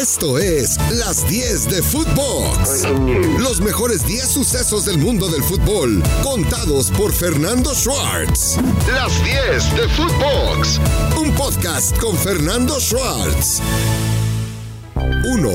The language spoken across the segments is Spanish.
Esto es Las 10 de Footbox. Los mejores 10 sucesos del mundo del fútbol, contados por Fernando Schwartz. Las 10 de Footbox. Un podcast con Fernando Schwartz. 1.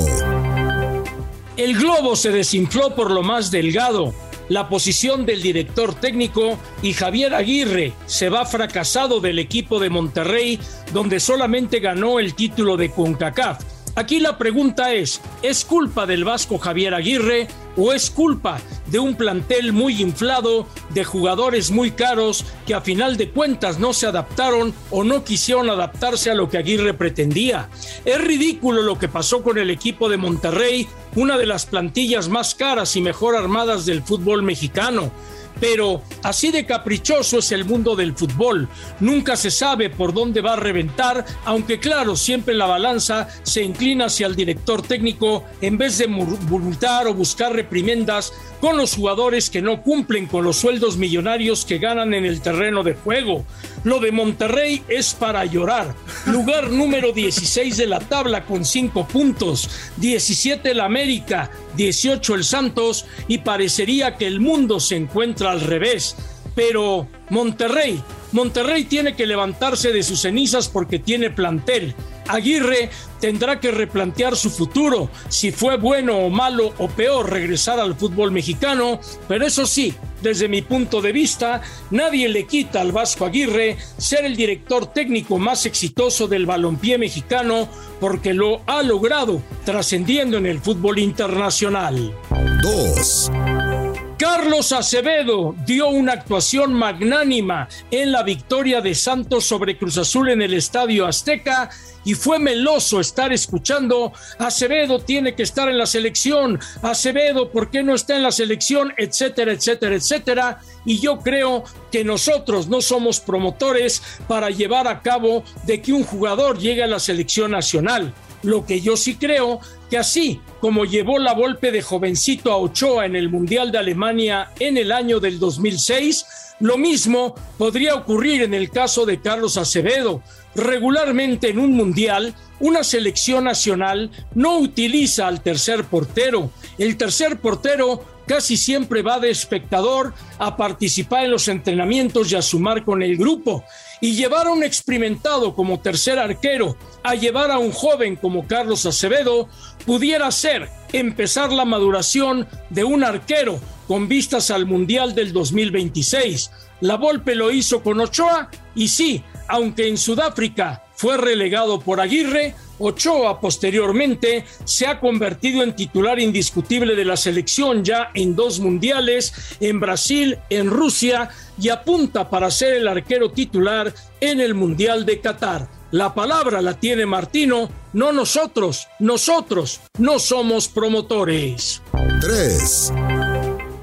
El globo se desinfló por lo más delgado. La posición del director técnico y Javier Aguirre se va fracasado del equipo de Monterrey, donde solamente ganó el título de CONCACAF. Aquí la pregunta es, ¿es culpa del vasco Javier Aguirre o es culpa de un plantel muy inflado, de jugadores muy caros que a final de cuentas no se adaptaron o no quisieron adaptarse a lo que Aguirre pretendía? Es ridículo lo que pasó con el equipo de Monterrey, una de las plantillas más caras y mejor armadas del fútbol mexicano pero así de caprichoso es el mundo del fútbol. Nunca se sabe por dónde va a reventar, aunque claro, siempre la balanza se inclina hacia el director técnico en vez de multar o buscar reprimendas con los jugadores que no cumplen con los sueldos millonarios que ganan en el terreno de juego. Lo de Monterrey es para llorar. Lugar número 16 de la tabla con 5 puntos, 17 el América, 18 el Santos y parecería que el mundo se encuentra al revés. Pero Monterrey, Monterrey tiene que levantarse de sus cenizas porque tiene plantel. Aguirre tendrá que replantear su futuro, si fue bueno o malo o peor regresar al fútbol mexicano, pero eso sí, desde mi punto de vista, nadie le quita al Vasco Aguirre ser el director técnico más exitoso del balompié mexicano porque lo ha logrado trascendiendo en el fútbol internacional. 2. Carlos Acevedo dio una actuación magnánima en la victoria de Santos sobre Cruz Azul en el Estadio Azteca y fue meloso estar escuchando Acevedo tiene que estar en la selección, Acevedo, ¿por qué no está en la selección? etcétera, etcétera, etcétera. Y yo creo que nosotros no somos promotores para llevar a cabo de que un jugador llegue a la selección nacional. Lo que yo sí creo que así como llevó la golpe de jovencito a Ochoa en el Mundial de Alemania en el año del 2006, lo mismo podría ocurrir en el caso de Carlos Acevedo. Regularmente en un mundial, una selección nacional no utiliza al tercer portero. El tercer portero casi siempre va de espectador a participar en los entrenamientos y a sumar con el grupo. Y llevar a un experimentado como tercer arquero a llevar a un joven como Carlos Acevedo pudiera ser empezar la maduración de un arquero con vistas al Mundial del 2026. La Volpe lo hizo con Ochoa y sí, aunque en Sudáfrica fue relegado por Aguirre, Ochoa posteriormente se ha convertido en titular indiscutible de la selección ya en dos mundiales, en Brasil, en Rusia y apunta para ser el arquero titular en el Mundial de Qatar. La palabra la tiene Martino, no nosotros, nosotros no somos promotores. 3.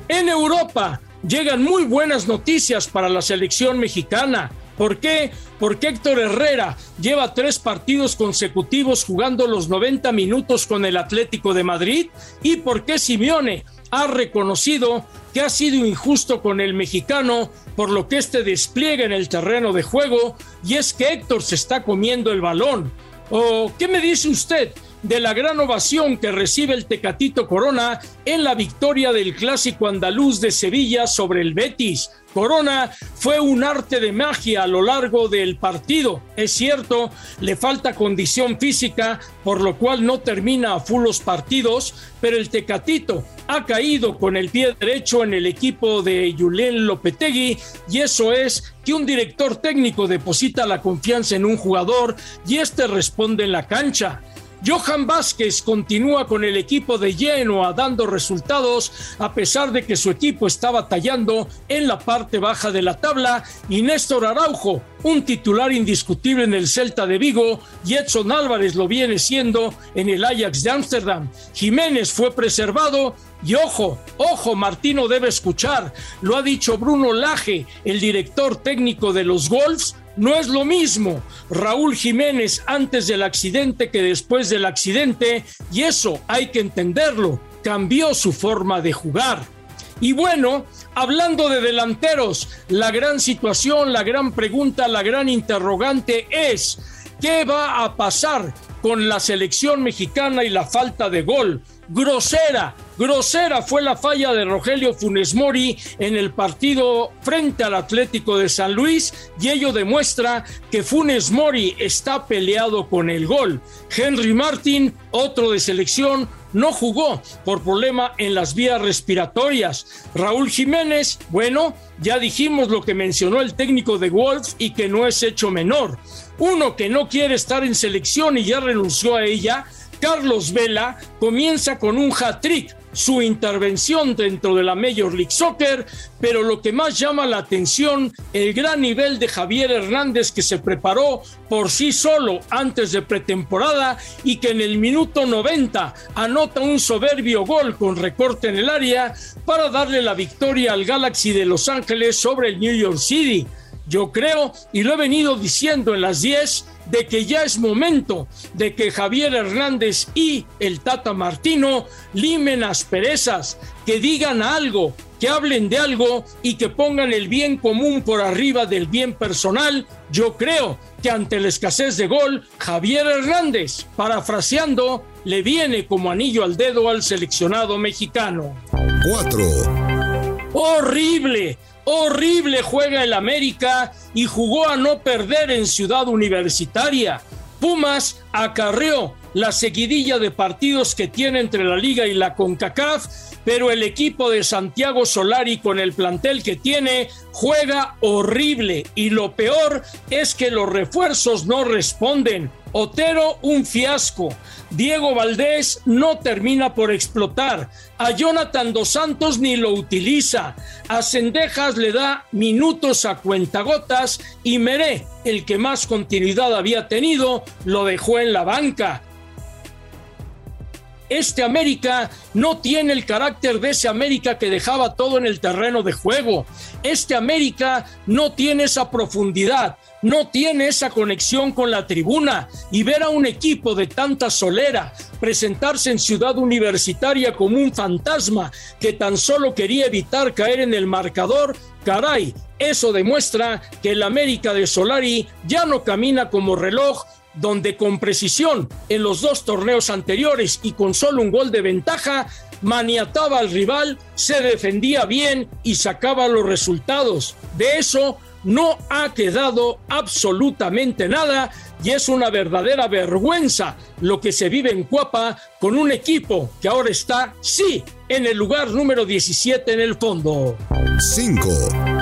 En Europa llegan muy buenas noticias para la selección mexicana. ¿Por qué? Porque Héctor Herrera lleva tres partidos consecutivos jugando los 90 minutos con el Atlético de Madrid y porque Simeone ha reconocido que ha sido injusto con el mexicano por lo que este despliega en el terreno de juego y es que Héctor se está comiendo el balón. ¿O qué me dice usted? de la gran ovación que recibe el Tecatito Corona en la victoria del clásico andaluz de Sevilla sobre el Betis. Corona fue un arte de magia a lo largo del partido. Es cierto, le falta condición física, por lo cual no termina a full los partidos, pero el Tecatito ha caído con el pie derecho en el equipo de Julián Lopetegui y eso es que un director técnico deposita la confianza en un jugador y este responde en la cancha. Johan Vázquez continúa con el equipo de Genoa dando resultados a pesar de que su equipo está batallando en la parte baja de la tabla y Néstor Araujo, un titular indiscutible en el Celta de Vigo y Edson Álvarez lo viene siendo en el Ajax de Ámsterdam. Jiménez fue preservado y ojo, ojo, Martino debe escuchar, lo ha dicho Bruno Laje, el director técnico de los Wolves, no es lo mismo Raúl Jiménez antes del accidente que después del accidente y eso hay que entenderlo, cambió su forma de jugar. Y bueno, hablando de delanteros, la gran situación, la gran pregunta, la gran interrogante es, ¿qué va a pasar con la selección mexicana y la falta de gol. Grosera, grosera fue la falla de Rogelio Funes Mori en el partido frente al Atlético de San Luis y ello demuestra que Funes Mori está peleado con el gol. Henry Martin, otro de selección, no jugó por problema en las vías respiratorias. Raúl Jiménez, bueno, ya dijimos lo que mencionó el técnico de Wolves y que no es hecho menor. Uno que no quiere estar en selección y ya renunció a ella, Carlos Vela, comienza con un hat-trick su intervención dentro de la Major League Soccer, pero lo que más llama la atención, el gran nivel de Javier Hernández que se preparó por sí solo antes de pretemporada y que en el minuto 90 anota un soberbio gol con recorte en el área para darle la victoria al Galaxy de Los Ángeles sobre el New York City. Yo creo, y lo he venido diciendo en las 10, de que ya es momento de que Javier Hernández y el Tata Martino limen asperezas, que digan algo, que hablen de algo y que pongan el bien común por arriba del bien personal. Yo creo que ante la escasez de gol, Javier Hernández, parafraseando, le viene como anillo al dedo al seleccionado mexicano. 4. Horrible, Horrible juega el América y jugó a no perder en Ciudad Universitaria. Pumas acarreó la seguidilla de partidos que tiene entre la liga y la CONCACAF, pero el equipo de Santiago Solari con el plantel que tiene juega horrible y lo peor es que los refuerzos no responden. Otero un fiasco. Diego Valdés no termina por explotar. A Jonathan Dos Santos ni lo utiliza. A Cendejas le da minutos a cuentagotas y Meré, el que más continuidad había tenido, lo dejó en la banca. Este América no tiene el carácter de ese América que dejaba todo en el terreno de juego. Este América no tiene esa profundidad, no tiene esa conexión con la tribuna y ver a un equipo de tanta solera presentarse en Ciudad Universitaria como un fantasma que tan solo quería evitar caer en el marcador, caray, eso demuestra que el América de Solari ya no camina como reloj donde con precisión en los dos torneos anteriores y con solo un gol de ventaja, maniataba al rival, se defendía bien y sacaba los resultados. De eso no ha quedado absolutamente nada y es una verdadera vergüenza lo que se vive en Cuapa con un equipo que ahora está, sí, en el lugar número 17 en el fondo. 5.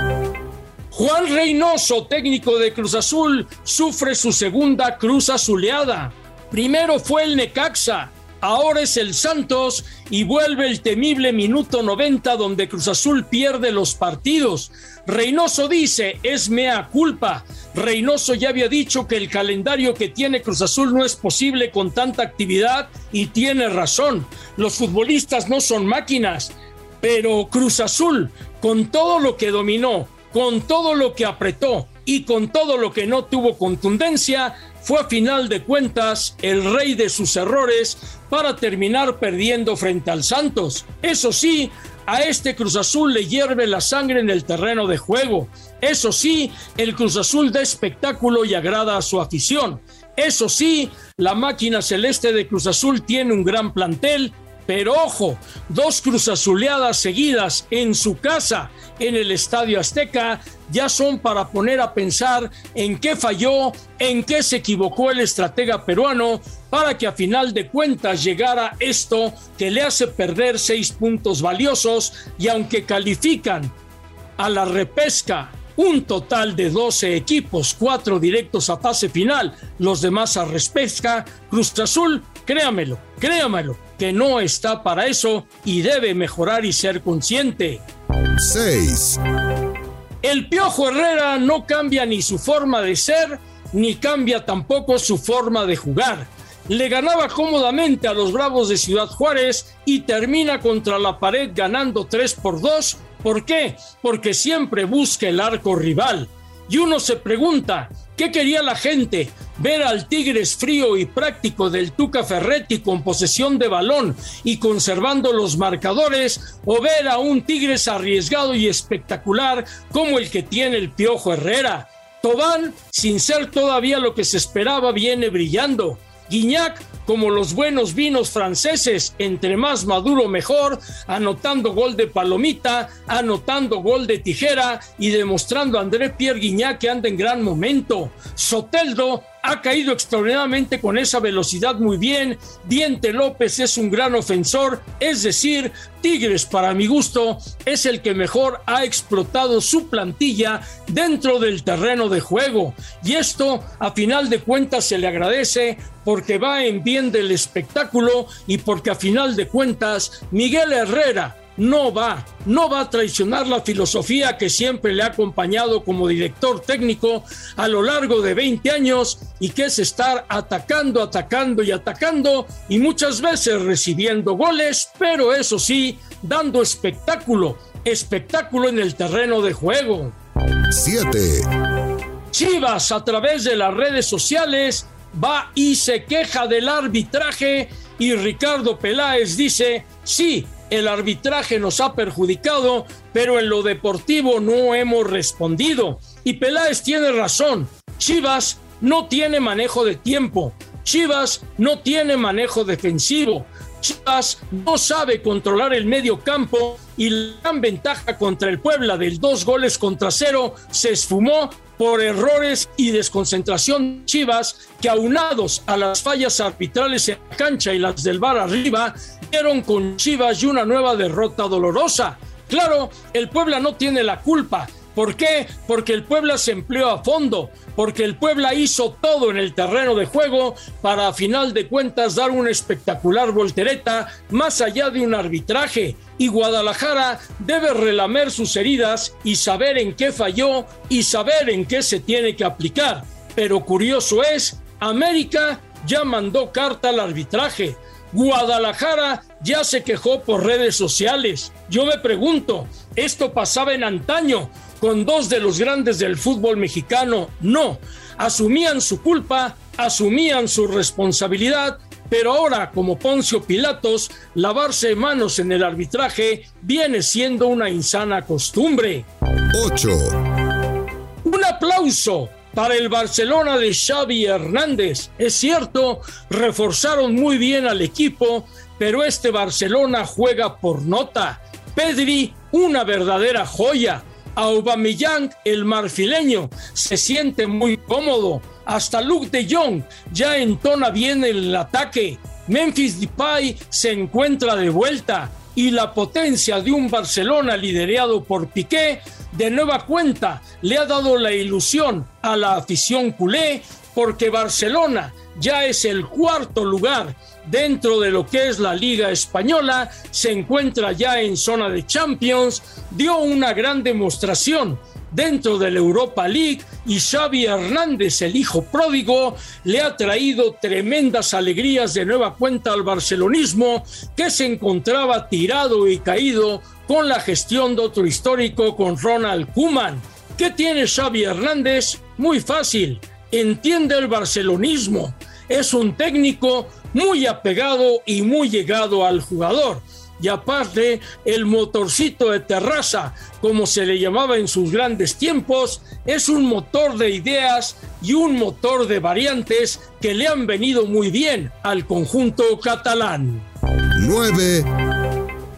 Juan Reynoso, técnico de Cruz Azul, sufre su segunda cruz azuleada. Primero fue el Necaxa, ahora es el Santos y vuelve el temible minuto 90 donde Cruz Azul pierde los partidos. Reynoso dice, es mea culpa. Reynoso ya había dicho que el calendario que tiene Cruz Azul no es posible con tanta actividad y tiene razón. Los futbolistas no son máquinas, pero Cruz Azul, con todo lo que dominó, con todo lo que apretó y con todo lo que no tuvo contundencia, fue a final de cuentas el rey de sus errores para terminar perdiendo frente al Santos. Eso sí, a este Cruz Azul le hierve la sangre en el terreno de juego. Eso sí, el Cruz Azul da espectáculo y agrada a su afición. Eso sí, la máquina celeste de Cruz Azul tiene un gran plantel pero ojo, dos cruzazuleadas seguidas en su casa, en el Estadio Azteca, ya son para poner a pensar en qué falló, en qué se equivocó el estratega peruano para que a final de cuentas llegara esto que le hace perder seis puntos valiosos y aunque califican a la repesca un total de 12 equipos, cuatro directos a fase final, los demás a repesca, Cruz Azul, créamelo, créamelo, que no está para eso y debe mejorar y ser consciente. 6. El Piojo Herrera no cambia ni su forma de ser, ni cambia tampoco su forma de jugar. Le ganaba cómodamente a los Bravos de Ciudad Juárez y termina contra la pared ganando 3 por 2. ¿Por qué? Porque siempre busca el arco rival. Y uno se pregunta, ¿qué quería la gente? ¿Ver al Tigres frío y práctico del Tuca Ferretti con posesión de balón y conservando los marcadores? ¿O ver a un Tigres arriesgado y espectacular como el que tiene el Piojo Herrera? Tobán, sin ser todavía lo que se esperaba, viene brillando. Guiñac como los buenos vinos franceses, entre más maduro mejor, anotando gol de palomita, anotando gol de tijera y demostrando a André Pierre que anda en gran momento. Soteldo ha caído extraordinariamente con esa velocidad muy bien. Diente López es un gran ofensor, es decir, Tigres para mi gusto es el que mejor ha explotado su plantilla dentro del terreno de juego. Y esto a final de cuentas se le agradece porque va en bien del espectáculo y porque a final de cuentas Miguel Herrera no va, no va a traicionar la filosofía que siempre le ha acompañado como director técnico a lo largo de 20 años y que es estar atacando, atacando y atacando y muchas veces recibiendo goles, pero eso sí, dando espectáculo, espectáculo en el terreno de juego. 7. Chivas a través de las redes sociales va y se queja del arbitraje y Ricardo Peláez dice, sí, el arbitraje nos ha perjudicado, pero en lo deportivo no hemos respondido. Y Peláez tiene razón. Chivas no tiene manejo de tiempo. Chivas no tiene manejo defensivo. Chivas no sabe controlar el medio campo y la gran ventaja contra el Puebla del dos goles contra cero se esfumó por errores y desconcentración Chivas que aunados a las fallas arbitrales en la cancha y las del bar arriba dieron con Chivas y una nueva derrota dolorosa. Claro, el Puebla no tiene la culpa, ¿Por qué? Porque el Puebla se empleó a fondo, porque el Puebla hizo todo en el terreno de juego para a final de cuentas dar una espectacular voltereta más allá de un arbitraje. Y Guadalajara debe relamer sus heridas y saber en qué falló y saber en qué se tiene que aplicar. Pero curioso es, América ya mandó carta al arbitraje. Guadalajara ya se quejó por redes sociales. Yo me pregunto, ¿esto pasaba en antaño con dos de los grandes del fútbol mexicano. No, asumían su culpa, asumían su responsabilidad, pero ahora, como Poncio Pilatos, lavarse manos en el arbitraje viene siendo una insana costumbre. 8. Un aplauso para el Barcelona de Xavi Hernández. Es cierto, reforzaron muy bien al equipo, pero este Barcelona juega por nota. Pedri, una verdadera joya Aubameyang, el marfileño, se siente muy cómodo. Hasta Luke de Jong ya entona bien el ataque. Memphis Depay se encuentra de vuelta y la potencia de un Barcelona liderado por Piqué de nueva cuenta le ha dado la ilusión a la afición culé porque Barcelona ya es el cuarto lugar dentro de lo que es la Liga Española, se encuentra ya en zona de Champions, dio una gran demostración dentro de la Europa League y Xavi Hernández, el hijo pródigo, le ha traído tremendas alegrías de nueva cuenta al barcelonismo que se encontraba tirado y caído con la gestión de otro histórico con Ronald Kuman. ¿Qué tiene Xavi Hernández? Muy fácil, entiende el barcelonismo, es un técnico muy apegado y muy llegado al jugador. Y aparte, el motorcito de terraza, como se le llamaba en sus grandes tiempos, es un motor de ideas y un motor de variantes que le han venido muy bien al conjunto catalán. 9.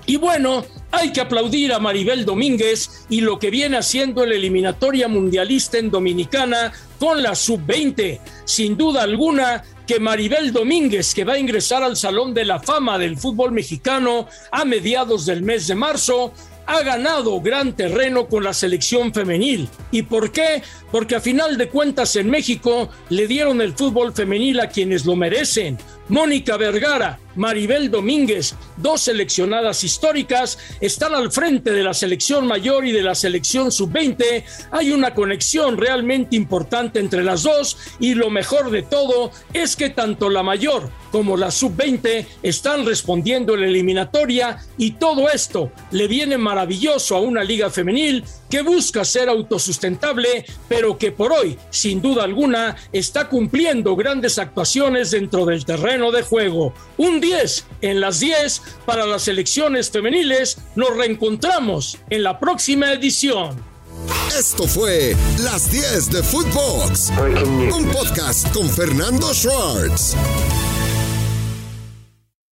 Y bueno, hay que aplaudir a Maribel Domínguez y lo que viene haciendo en la eliminatoria mundialista en Dominicana con la sub-20. Sin duda alguna, que Maribel Domínguez, que va a ingresar al Salón de la Fama del fútbol mexicano a mediados del mes de marzo, ha ganado gran terreno con la selección femenil. ¿Y por qué? Porque a final de cuentas en México le dieron el fútbol femenil a quienes lo merecen. Mónica Vergara, Maribel Domínguez, dos seleccionadas históricas, están al frente de la selección mayor y de la selección sub-20. Hay una conexión realmente importante entre las dos y lo mejor de todo es que tanto la mayor como la sub-20 están respondiendo en la eliminatoria y todo esto le viene maravilloso a una liga femenil que busca ser autosustentable, pero que por hoy, sin duda alguna, está cumpliendo grandes actuaciones dentro del terreno de juego. Un 10 en las 10 para las elecciones femeniles. Nos reencontramos en la próxima edición. Esto fue Las 10 de Footbox, un podcast con Fernando Schwartz.